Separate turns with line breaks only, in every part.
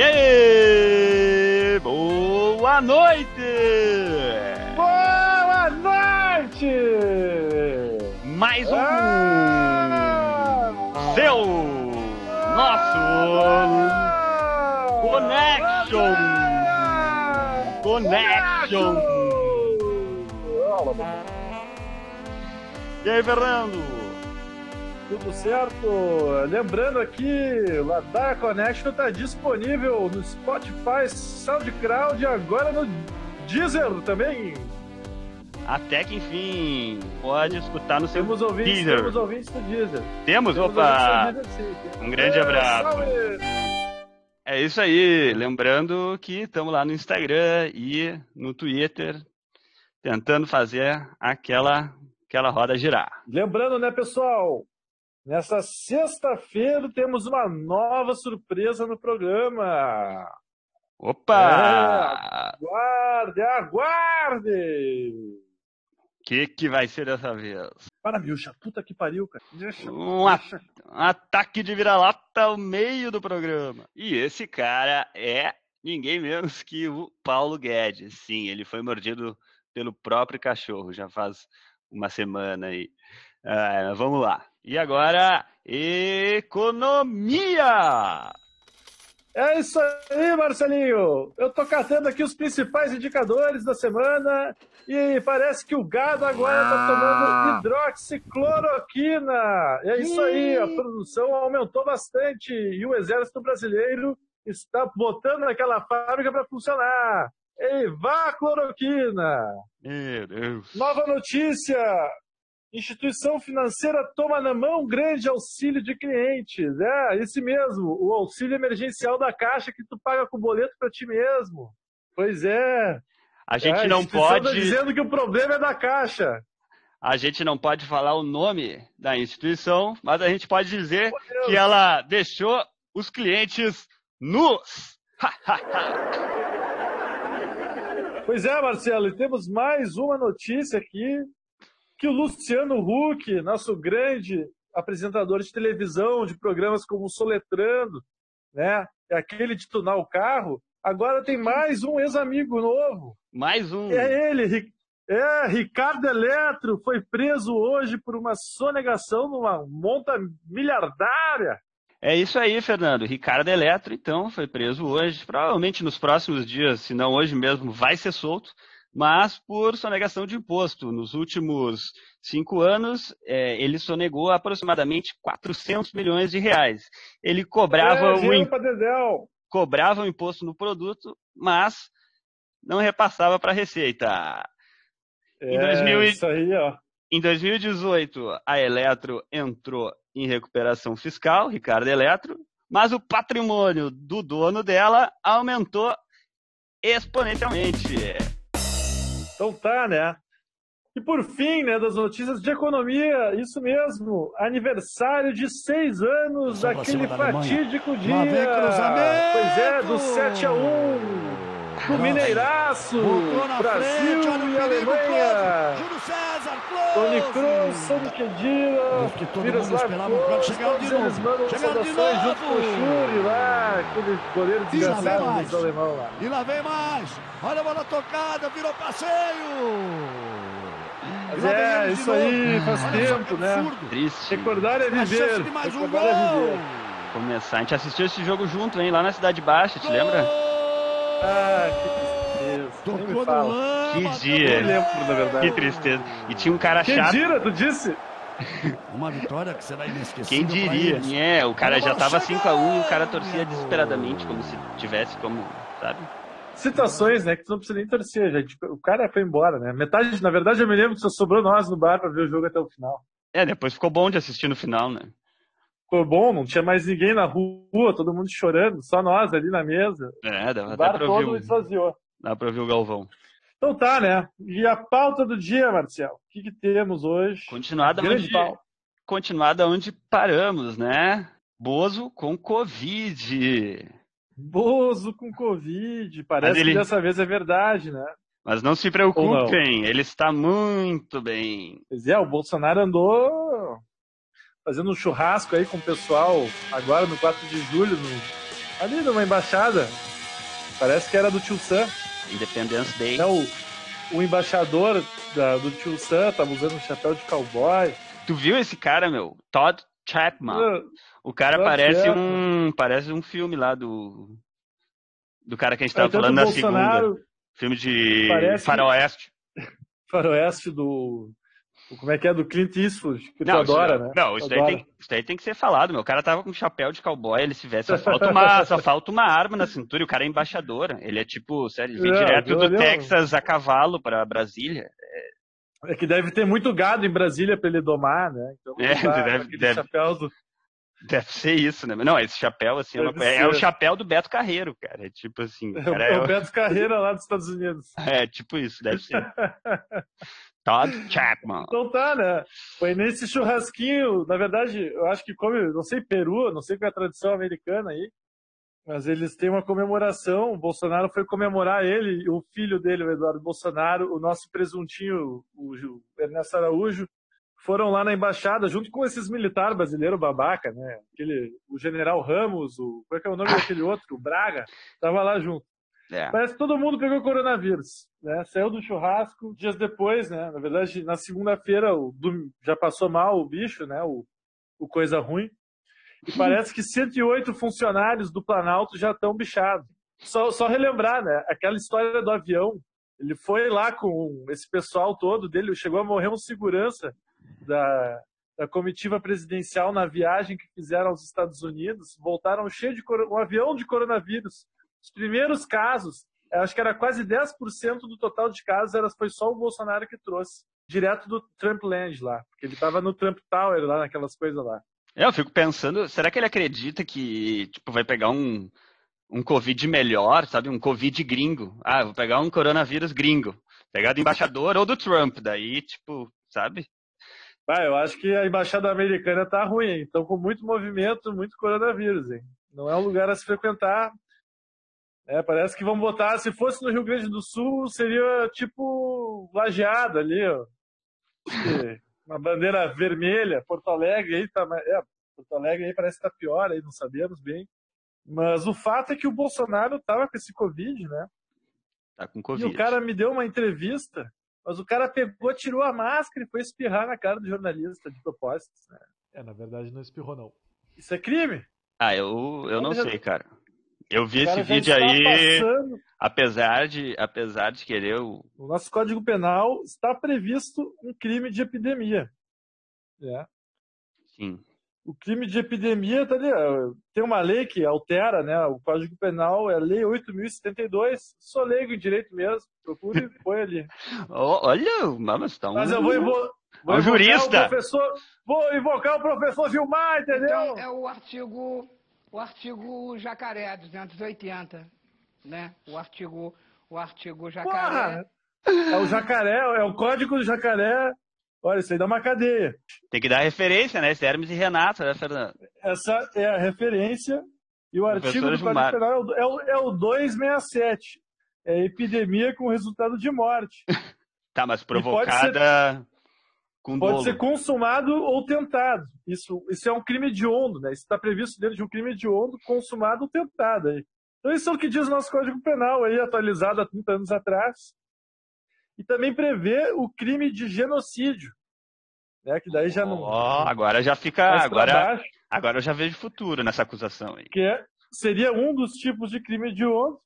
E aí, boa noite!
Boa noite!
Mais um ah! seu, nosso Connection! Connection! E aí, Fernando?
Tudo certo? Lembrando aqui, o Ladar Connection está disponível no Spotify, SoundCloud e agora no Deezer também.
Até que enfim, pode escutar no seu
temos ouvintes,
Deezer.
Temos ouvintes do Deezer.
Temos? temos Opa! Deezer, sim. Um grande é, abraço. Salve. É isso aí. Lembrando que estamos lá no Instagram e no Twitter tentando fazer aquela aquela roda girar.
Lembrando, né, pessoal? Nessa sexta-feira temos uma nova surpresa no programa.
Opa!
É, aguarde, aguarde!
O que, que vai ser dessa vez?
Para, Milcha, puta que pariu, cara.
Deixa, um, deixa. um ataque de vira-lata ao meio do programa. E esse cara é ninguém menos que o Paulo Guedes. Sim, ele foi mordido pelo próprio cachorro já faz uma semana aí. Uh, vamos lá. E agora, economia!
É isso aí, Marcelinho! Eu tô catando aqui os principais indicadores da semana e parece que o gado agora está tomando hidroxicloroquina. É isso aí, a produção aumentou bastante e o exército brasileiro está botando aquela fábrica para funcionar. Ei, vá cloroquina!
Meu Deus!
Nova notícia! Instituição financeira toma na mão grande auxílio de clientes. É, esse mesmo, o auxílio emergencial da Caixa que tu paga com boleto para ti mesmo. Pois é.
A gente é, não tá pode. Tá
dizendo que o problema é da Caixa.
A gente não pode falar o nome da instituição, mas a gente pode dizer que ela deixou os clientes nus.
pois é, Marcelo, e temos mais uma notícia aqui que o Luciano Huck, nosso grande apresentador de televisão, de programas como Soletrando, né? É aquele de tunar o carro, agora tem mais um ex-amigo novo.
Mais um.
É ele, é, Ricardo Eletro foi preso hoje por uma sonegação numa monta miliardária.
É isso aí, Fernando. Ricardo Eletro, então, foi preso hoje. Provavelmente nos próximos dias, se não hoje mesmo, vai ser solto mas por sonegação de imposto. Nos últimos cinco anos, é, ele sonegou aproximadamente 400 milhões de reais. Ele cobrava, é, o, in... cobrava o imposto no produto, mas não repassava para a Receita.
É, em, 2000... isso aí, ó.
em 2018, a Eletro entrou em recuperação fiscal, Ricardo Eletro, mas o patrimônio do dono dela aumentou exponencialmente.
Então tá, né? E por fim, né, das notícias de economia, isso mesmo, aniversário de seis anos daquele fatídico dia. Pois é, do 7 a 1 do Mineiraço, Brasil frente, e Alemanha. Júlio César. Tony Kroos, Sandro Kedira, Miroslav Klose, todos eles mandam saudações junto com o Shuri lá, aquele goleiro desgraçado dos alemão lá.
E lá vem mais, olha a bola tocada, virou passeio.
Mas é, isso aí faz tempo, né?
Triste.
Recordar é viver. Recordar é viver.
Começar. A gente assistiu esse jogo junto, hein? Lá na Cidade Baixa, te lembra?
Ah, que tristeza. Tocou no
lama, Que dia.
Eu lembro, na verdade.
Que tristeza. E tinha um cara
Quem
chato.
Quem tu disse?
Uma vitória que será inesquecível.
Quem diria? É, o cara já tava 5x1 e o cara torcia desesperadamente, como se tivesse como, sabe?
Situações, né, que tu não precisa nem torcer, gente. O cara foi embora, né? Metade, na verdade, eu me lembro que só sobrou nós no bar pra ver o jogo até o final.
É, depois ficou bom de assistir no final, né?
ficou bom, não tinha mais ninguém na rua, todo mundo chorando, só nós ali na mesa.
É, dava
o bar
até
pra todo ouvir. esvaziou.
Dá pra ouvir o Galvão.
Então tá, né? E a pauta do dia, Marcel? O que, que temos hoje?
Continuada onde, continuada onde paramos, né? Bozo com Covid.
Bozo com Covid. Parece ele... que dessa vez é verdade, né?
Mas não se preocupem, ele está muito bem.
Pois é, o Bolsonaro andou fazendo um churrasco aí com o pessoal agora no 4 de julho, no Ali numa embaixada. Parece que era do tio Sam.
Independence Day.
Não, o, embaixador da, do tio Sam tava usando um chapéu de cowboy.
Tu viu esse cara, meu? Todd Chapman. O cara parece um parece um filme lá do do cara que a gente tava falando na segunda. Filme de parece... faroeste.
Faroeste do como é que é? Do Clint Eastwood, que não, tu adora,
isso,
né?
Não, isso daí, tem, isso daí, tem, que ser falado, meu. O cara tava com um chapéu de cowboy, ele se veste, só falta uma, só falta uma arma na cintura e o cara é embaixador. Ele é tipo, sério, ele vem é, direto do Texas a cavalo para Brasília.
É... é... que deve ter muito gado em Brasília para ele domar, né?
Então, é, deve, deve, chapéu do... Deve ser isso, né? Não, esse chapéu, assim, é, uma... é, o chapéu do Beto Carreiro, cara. É tipo assim. Cara,
é, o, é o Beto Carreiro lá dos Estados Unidos.
É, tipo isso, deve ser. Todd Chapman.
Então tá, né? Foi nesse churrasquinho, na verdade, eu acho que come, não sei, Peru, não sei qual é a tradição americana aí, mas eles têm uma comemoração, o Bolsonaro foi comemorar ele, o filho dele, o Eduardo Bolsonaro, o nosso presuntinho, o Ernesto Araújo, foram lá na embaixada, junto com esses militares brasileiros babaca, né? Aquele, o general Ramos, o, qual é, é o nome daquele outro? O Braga, tava lá junto. É. Parece que todo mundo pegou coronavírus, né? Saiu do churrasco dias depois, né? Na verdade, na segunda-feira já passou mal o bicho, né? O, o coisa ruim. E parece que 108 funcionários do Planalto já estão bichados. Só, só relembrar, né? Aquela história do avião. Ele foi lá com esse pessoal todo dele, chegou a morrer um segurança da, da comitiva presidencial na viagem que fizeram aos Estados Unidos. Voltaram cheio de um avião de coronavírus. Os primeiros casos, acho que era quase 10% do total de casos, era, foi só o Bolsonaro que trouxe, direto do Trump Land lá, porque ele estava no Trump Tower lá, naquelas coisas lá.
É, eu fico pensando, será que ele acredita que tipo, vai pegar um, um Covid melhor, sabe? Um Covid gringo. Ah, vou pegar um coronavírus gringo. Pegar do embaixador ou do Trump. Daí, tipo, sabe?
Ah, eu acho que a embaixada americana tá ruim, então com muito movimento, muito coronavírus, hein? Não é um lugar a se frequentar. É, parece que vão botar, se fosse no Rio Grande do Sul, seria tipo lajeado ali, ó. Uma bandeira vermelha, Porto Alegre aí tá, é, Porto Alegre aí parece que tá pior aí, não sabemos bem. Mas o fato é que o Bolsonaro tava com esse Covid, né?
Tá com Covid.
E o cara me deu uma entrevista, mas o cara pegou, tirou a máscara e foi espirrar na cara do jornalista de propósito. Né?
É, na verdade não espirrou, não.
Isso é crime?
Ah, eu, eu não sei, cara. Eu vi esse vídeo aí, passando. apesar de, apesar de querer o...
o nosso Código Penal está previsto um crime de epidemia. É.
Sim.
O crime de epidemia tá ali, tem uma lei que altera, né? O Código Penal é a Lei 8072. Sou leigo em direito mesmo. Procure e põe ali.
Olha, mas tá um.
Mas eu vou, vou,
vou um jurista.
Professor, vou invocar o professor Gilmar, entendeu? Então,
é o artigo o artigo jacaré 280, né? O artigo, o artigo jacaré.
Porra! É o jacaré, é o código do jacaré. Olha, isso aí dá uma cadeia.
Tem que dar referência, né? Esse Hermes e Renato, né, Fernando?
Essa é a referência. E o artigo do Código Penal é o, é o 267. É epidemia com resultado de morte.
tá, mas provocada
com Pode dolo. ser consumado ou tentado. Isso, isso é um crime hediondo, né? Isso está previsto dentro de um crime hediondo, consumado ou tentado. Aí. Então isso é o que diz o nosso Código Penal, aí, atualizado há 30 anos atrás. E também prevê o crime de genocídio. Né? Que daí já não.
Oh, agora já fica. Agora, agora eu já vejo futuro nessa acusação aí.
Que é, seria um dos tipos de crime hediondo.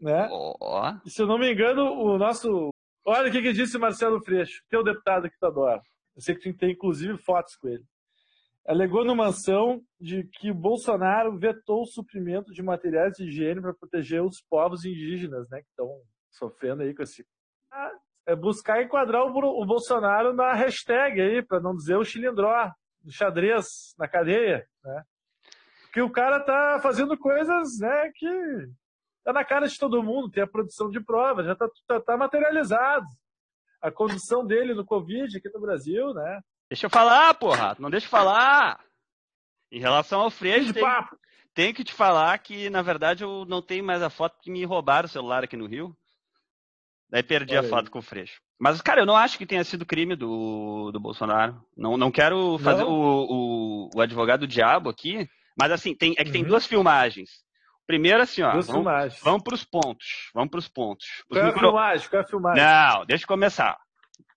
Né?
Oh.
E se eu não me engano, o nosso. Olha o que, que disse Marcelo Freixo, teu deputado que tu adora. Eu sei que tem inclusive fotos com ele. Alegou numa ação de que Bolsonaro vetou o suprimento de materiais de higiene para proteger os povos indígenas, né, que estão sofrendo aí com esse. Ah, é buscar enquadrar o, Bolsonaro na hashtag aí, para não dizer o chilindró, no xadrez, na cadeia, né? Porque o cara tá fazendo coisas, né, que tá na cara de todo mundo, tem a produção de provas, já tá, tá, tá materializado a condição dele no Covid aqui no Brasil, né?
Deixa eu falar, porra, não deixa eu falar. Em relação ao Freixo, tem, tem, que te falar que, na verdade, eu não tenho mais a foto porque me roubaram o celular aqui no Rio. Daí perdi Olha a foto aí. com o Freixo. Mas, cara, eu não acho que tenha sido crime do, do Bolsonaro. Não, não quero fazer não. O, o, o, advogado do diabo aqui, mas assim, tem, é que uhum. tem duas filmagens. Primeiro assim, ó.
Duas
Vamos,
filmagens.
vamos pros pontos. Vamos pros pontos. Os
Qual é a
micro-
filmagem? Qual é a filmagem?
Não, deixa eu começar.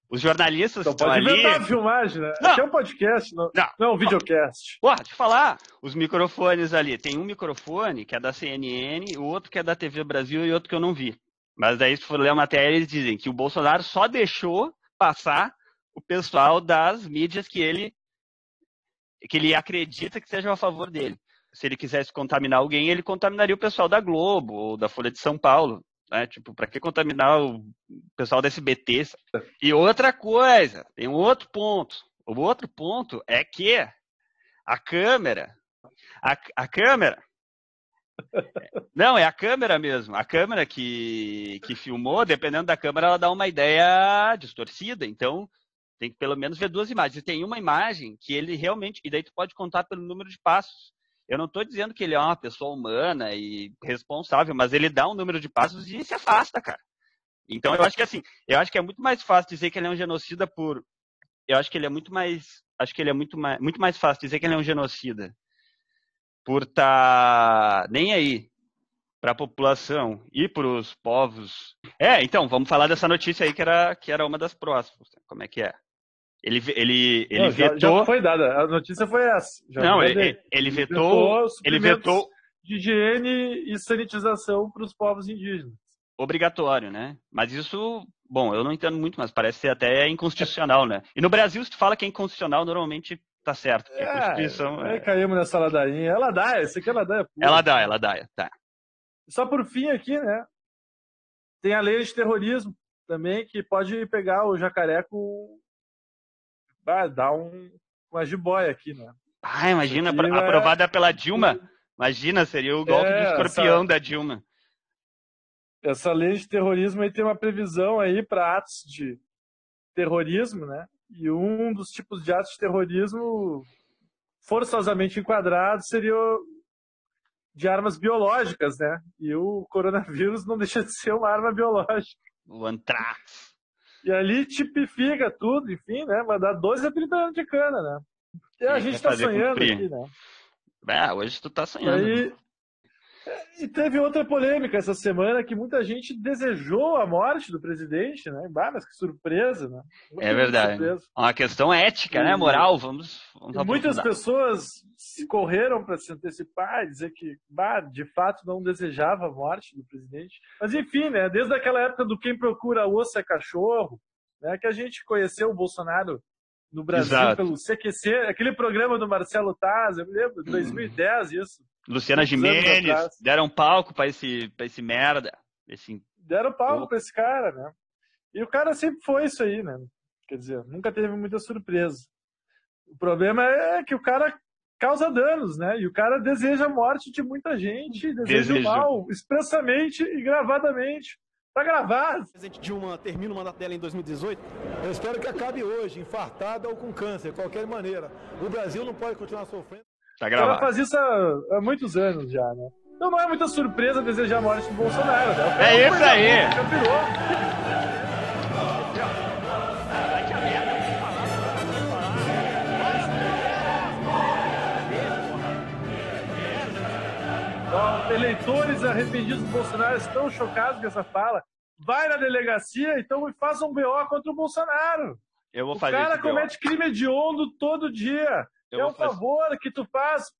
Os jornalistas
Então
estão
pode
ali.
inventar a filmagem, né?
Não.
Aqui é um podcast, não,
Não.
não é um videocast.
Porra, deixa eu falar. Os microfones ali. Tem um microfone que é da CNN, o outro que é da TV Brasil e outro que eu não vi. Mas daí, se for ler a matéria, eles dizem que o Bolsonaro só deixou passar o pessoal das mídias que ele que ele acredita que sejam a favor dele. Se ele quisesse contaminar alguém, ele contaminaria o pessoal da Globo ou da Folha de São Paulo. Né? Tipo, para que contaminar o pessoal da SBT? E outra coisa, tem um outro ponto. O outro ponto é que a câmera, a, a câmera, não, é a câmera mesmo. A câmera que, que filmou, dependendo da câmera, ela dá uma ideia distorcida. Então, tem que pelo menos ver duas imagens. E tem uma imagem que ele realmente. E daí tu pode contar pelo número de passos. Eu não estou dizendo que ele é uma pessoa humana e responsável, mas ele dá um número de passos e se afasta, cara. Então eu acho que assim, eu acho que é muito mais fácil dizer que ele é um genocida por. Eu acho que ele é muito mais. Acho que ele é muito mais, muito mais fácil dizer que ele é um genocida por estar nem aí para a população e para os povos. É, então, vamos falar dessa notícia aí que era, que era uma das próximas. Como é que é? Ele, ele, ele
Não, já-
vetou.
Já, foi dada. A notícia foi essa. Já
não, ele, ele vetou. Ele vetou
de higiene e sanitização para os povos indígenas.
obrigatório, né? Mas isso, bom, eu não entendo muito, mas parece ser até inconstitucional, né? E no Brasil, se tu fala que é inconstitucional, normalmente tá certo. Porque a Constituição. é-
caímos nessa ladainha. Ela dá, esse aqui ela dá. é puro.
Ela dá, ela dá, tá.
Só por fim aqui, né? Tem a lei de terrorismo também, que pode pegar o jacaré com. Ah, dar um, uma jiboia aqui, né?
Ah, imagina,
é-
aprovada pela Dilma. Imagina, seria o golpe
É,
do escorpião
essa-
da Dilma.
Essa lei de terrorismo aí tem uma previsão aí para atos de terrorismo, né? E um dos tipos de atos de terrorismo forçosamente enquadrados seria o de armas biológicas, né? E o coronavírus não deixa de ser uma arma biológica.
O Antrax.
E ali tipifica tudo, enfim, né? Vai dar 12 a 30 anos de cana, né? E a gente
fazer
sonhando
cumprir.
aqui, né?
Ah, hoje tu tá sonhando.
aí, e teve outra polêmica essa semana que muita gente desejou a morte do presidente, né? Bah, mas que surpresa, né? Muita
É verdade.
surpresa.
Uma questão ética, né? Moral, vamos. vamos
muitas pessoas se correram para se antecipar e dizer que, bah, de fato, não desejava a morte do presidente. Mas enfim, né? Desde aquela época do quem procura osso é cachorro, né? Que a gente conheceu o Bolsonaro no Brasil
Exato.
pelo CQC, aquele programa do Marcelo Taz, eu me lembro, 2010 isso.
Luciana Gimenez, deram palco pra esse, pra esse merda. Esse...
deram palco
Opa.
pra esse cara, né? E o cara sempre foi isso aí, né? Quer dizer, nunca teve muita surpresa. O problema é que o cara causa danos, né? E o cara deseja a morte de muita gente, deseja o
Deseja.
mal, expressamente e gravadamente. Tá gravado.
O presidente Dilma termina o mandato dela em 2018. Eu espero que acabe hoje, infartada ou com câncer, de qualquer maneira. O Brasil não pode continuar sofrendo.
Tá
O cara
gravado.
faz isso há, há muitos anos já, né? Então não é muita surpresa desejar a morte do Bolsonaro, né? O cara
É isso aí.
Já virou. Eleitores arrependidos do Bolsonaro estão chocados com essa fala. Vai na delegacia então e faz um BO contra o Bolsonaro.
Eu vou
O
fazer
cara
esse BO.
comete crime hediondo todo dia.
Eu
é um
fazer-
favor que tu faz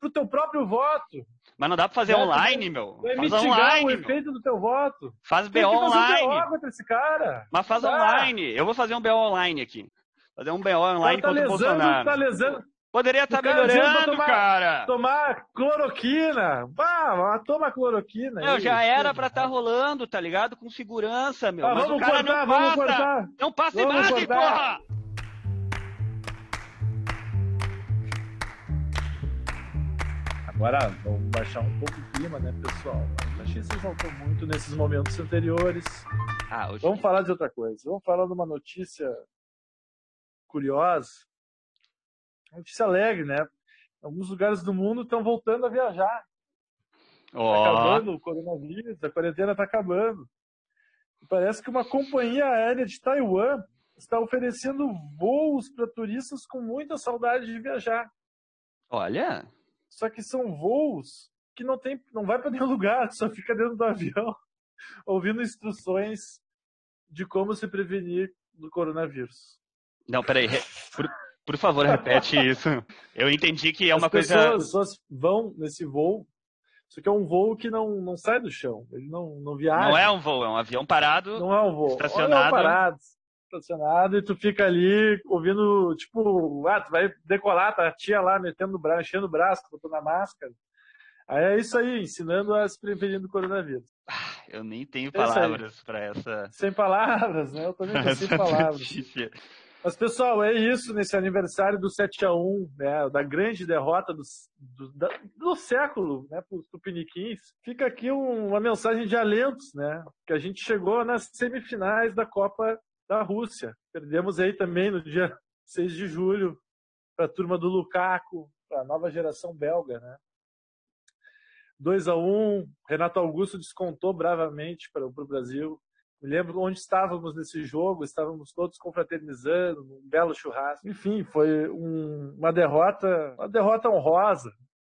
pro teu próprio voto.
Mas não dá pra fazer
Vai-
online, meu.
Vai
Faz
mitigar o
online, meu.
efeito do teu voto.
Faz BO
fazer um
online.
BO contra esse cara.
Mas faz
Tá.
online. Eu vou fazer um BO online aqui. Fazer um BO online
tá
contra o
lesando,
Bolsonaro.
tá lesando.
Poderia estar
O pra
melhorando,
tomar-
cara.
Tomar cloroquina. Bah, toma cloroquina.
Meu,
aí,
já era pra estar rolando, tá ligado? Com segurança, meu.
Ah,
Mas
vamos
o cara
cortar,
não
vamos
passa.
cortar.
Não passa
Vamos
imagem,
cortar.
porra!
Agora vamos baixar um pouco o clima, né, pessoal? A gente se exaltou muito nesses momentos anteriores.
Ah, hoje...
Vamos falar de outra coisa. Vamos falar de uma notícia curiosa. Uma Notícia alegre, né? Alguns lugares do mundo estão voltando a viajar. Tá
Ó,
acabando o coronavírus, a quarentena está acabando. E parece que uma companhia aérea de Taiwan está oferecendo voos para turistas com muita saudade de viajar.
olha.
Só que são voos que não tem, não vai para nenhum lugar, só fica dentro do avião ouvindo instruções de como se prevenir do coronavírus.
Não, peraí. Por, por favor, repete isso. Eu entendi que é uma
As
coisa.
pessoas, as pessoas vão nesse voo. Isso aqui é um voo que não, não sai do chão. Ele não, não viaja.
Não é um voo, é um avião parado.
Não é um voo.
Estacionado.
É um parado, estacionado, e tu fica ali ouvindo, tipo, ah, tu vai decolar, tá a tia lá metendo o braço, enchendo o braço, botando a máscara. Aí é isso aí, ensinando a se prevenir do coronavírus.
Ah, eu nem tenho
É
palavras para essa.
Sem palavras, né? Eu também tô sem palavras.
notícia.
Mas, pessoal, é isso nesse aniversário do 7x1, né, da grande derrota do, do, da- do século né, para os tupiniquins. Fica aqui um- uma mensagem de alentos, né? Que a gente chegou nas semifinais da Copa da Rússia. Perdemos aí também no dia 6 de julho para a turma do Lukaku, para a nova geração belga, né? 2 a 1 Renato Augusto descontou bravamente para o Brasil. Me lembro onde estávamos nesse jogo, estávamos todos confraternizando, um belo churrasco. Enfim, foi um- uma derrota, uma derrota honrosa,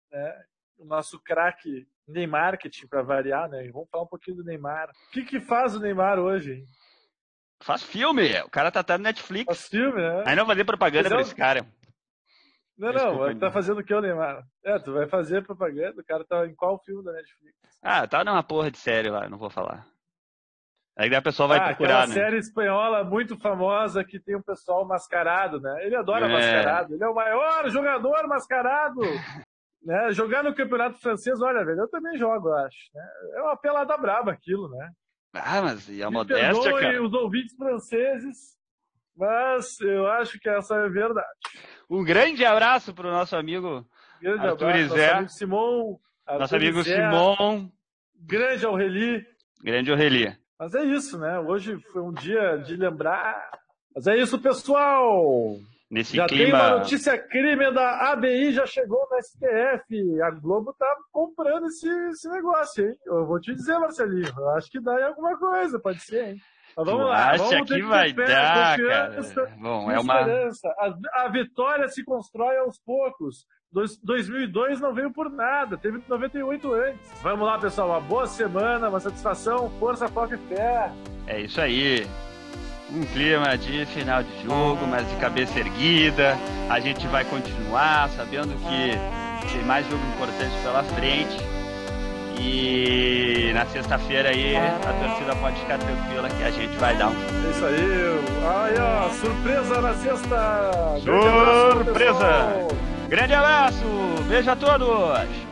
né? O nosso craque Neymar, para variar, né? Vamos falar um pouquinho do Neymar. O que que faz o Neymar hoje? Hein?
Faz filme, o cara tá até no Netflix.
Faz filme, né?
Aí não fazer propaganda
Mas
pra esse cara.
Não,
Desculpa,
não, tá fazendo o que o Neymar? É, tu vai fazer propaganda, o cara tá em qual filme da Netflix?
Ah, tá numa porra de série lá, não vou falar. Aí daí a pessoa vai
ah,
procurar,
aquela
né?
série espanhola muito famosa que tem um pessoal mascarado, né? Ele adora
É.
mascarado. Ele é o maior jogador mascarado. né? Jogar no campeonato francês, olha, velho, eu também jogo, eu acho. Né? É uma pelada braba aquilo, né?
Ah, mas e a
Me
modéstia, cara?
os ouvintes franceses, mas eu acho que essa é verdade.
Um grande abraço pro nosso amigo,
Grande
Arthur
abraço,
Izé.
nosso amigo Simon.
nosso
Arthur
amigo
Izé,
Simon,
Grande Aureli.
grande Aurelia.
Mas é isso, né? Hoje foi um dia de lembrar. Mas é isso, pessoal!
Nesse
já tem uma
clima.
notícia crime da ABI, já chegou no STF. A Globo tá comprando esse, esse negócio, hein? Eu vou te dizer, Marcelinho. Eu acho que dá em alguma coisa, pode ser, hein? Mas vamos
Tu
lá.
acha
vamos
que vai dar, cara? Bom, é uma.
A, a vitória se constrói aos poucos. Dois- 2002 não veio por nada, teve 98 antes. Vamos lá, pessoal. Uma boa semana, uma satisfação, força, foco e fé.
É isso aí. Um clima de final de jogo, mas de cabeça erguida. A gente vai continuar sabendo que tem mais jogo importante pela frente. E na sexta-feira aí a torcida pode ficar tranquila que a gente vai dar um
É isso aí. Aí, ó, surpresa na sexta. Grande abraço,
Surpresa. grande abraço. Beijo a todos.